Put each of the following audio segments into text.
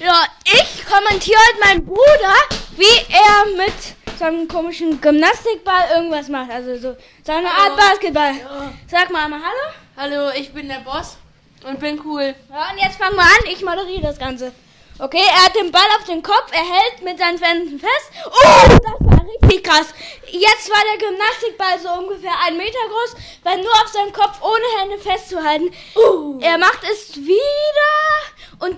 Ja, ich kommentiere heute meinen Bruder, wie er mit seinem komischen Gymnastikball irgendwas macht. Also so seine Art Basketball. Sag mal einmal Hallo. Hallo, ich bin der Boss und bin cool. Ja, und jetzt fangen wir an. Ich moderiere das Ganze. Okay, er hat den Ball auf den Kopf, er hält mit seinen Händen fest. Oh, das war richtig krass. Jetzt war der Gymnastikball so ungefähr einen Meter groß, weil nur auf seinen Kopf ohne Hände festzuhalten. Er macht es wieder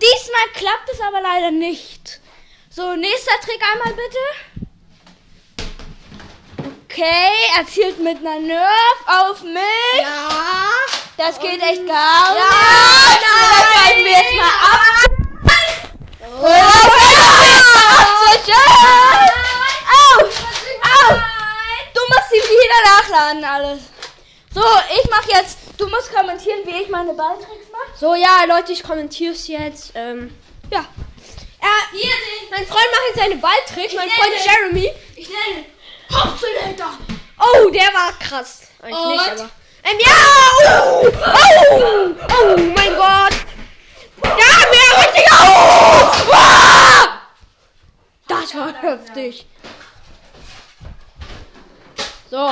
diesmal klappt es aber leider nicht. So, nächster Trick einmal bitte. Okay, er zielt mit einer Nerf auf mich. Ja. Das geht echt gar nicht. Ja, Das halten wir jetzt mal ab. Oh, Au! Au! Du musst sie wieder nachladen, alles. So, ich mach jetzt. Du musst kommentieren, wie ich meine Balltricks mache. So, ja, Leute, ich kommentiere es jetzt. Ähm, Ja. er, Hier mein Freund macht jetzt seine Balltricks. Mein Freund nenne- Jeremy. Ich nenne Hauptzuhälter. Oh, der war krass. Eigentlich Und? nicht, aber. Ähm, ja! Oh! Oh! Oh mein Gott! Ja, mehr richtig auf! Ah! Das war heftig. So.